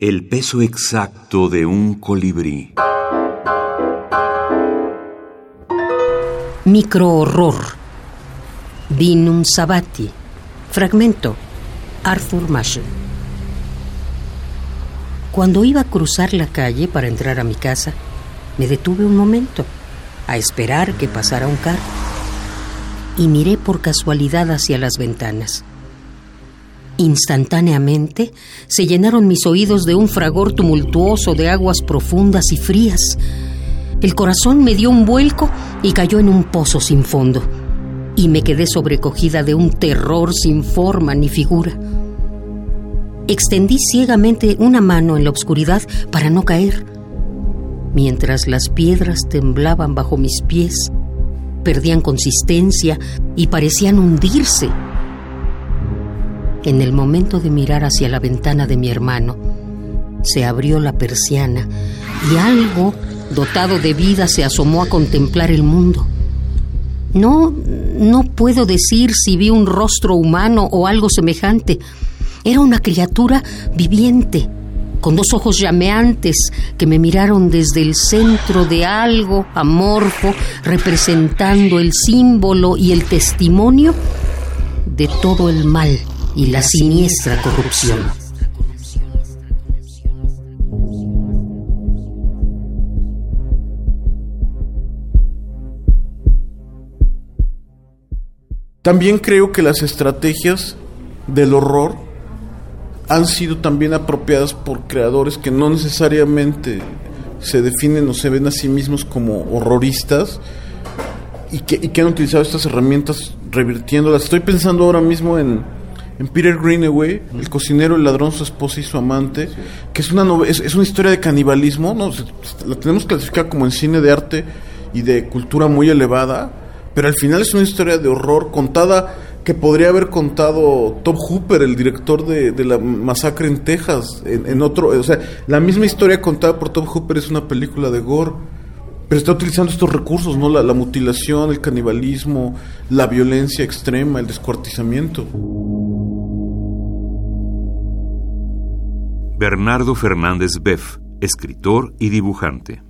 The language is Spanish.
El peso exacto de un colibrí. Microhorror. Vinum Sabati. Fragmento. Arthur Marshall. Cuando iba a cruzar la calle para entrar a mi casa, me detuve un momento a esperar que pasara un carro y miré por casualidad hacia las ventanas. Instantáneamente se llenaron mis oídos de un fragor tumultuoso de aguas profundas y frías. El corazón me dio un vuelco y cayó en un pozo sin fondo. Y me quedé sobrecogida de un terror sin forma ni figura. Extendí ciegamente una mano en la oscuridad para no caer. Mientras las piedras temblaban bajo mis pies, perdían consistencia y parecían hundirse en el momento de mirar hacia la ventana de mi hermano, se abrió la persiana y algo dotado de vida se asomó a contemplar el mundo. No, no puedo decir si vi un rostro humano o algo semejante. Era una criatura viviente, con dos ojos llameantes que me miraron desde el centro de algo amorfo, representando el símbolo y el testimonio de todo el mal y la siniestra corrupción. También creo que las estrategias del horror han sido también apropiadas por creadores que no necesariamente se definen o se ven a sí mismos como horroristas y que, han utilizado estas herramientas revirtiéndolas. Estoy pensando ahora mismo en, en Peter Greenaway, el cocinero, el ladrón, su esposa y su amante, que es una es, una historia de canibalismo, ¿no? la tenemos clasificada como en cine de arte y de cultura muy elevada, pero al final es una historia de horror contada que podría haber contado Tom Hooper, el director de, la masacre en Texas, en, otro, o sea, la misma historia contada por Tom Hooper es una película de gore, pero está utilizando estos recursos, ¿no? la mutilación, el canibalismo, la violencia extrema, el descuartizamiento. Bernardo Fernández Beff, escritor y dibujante.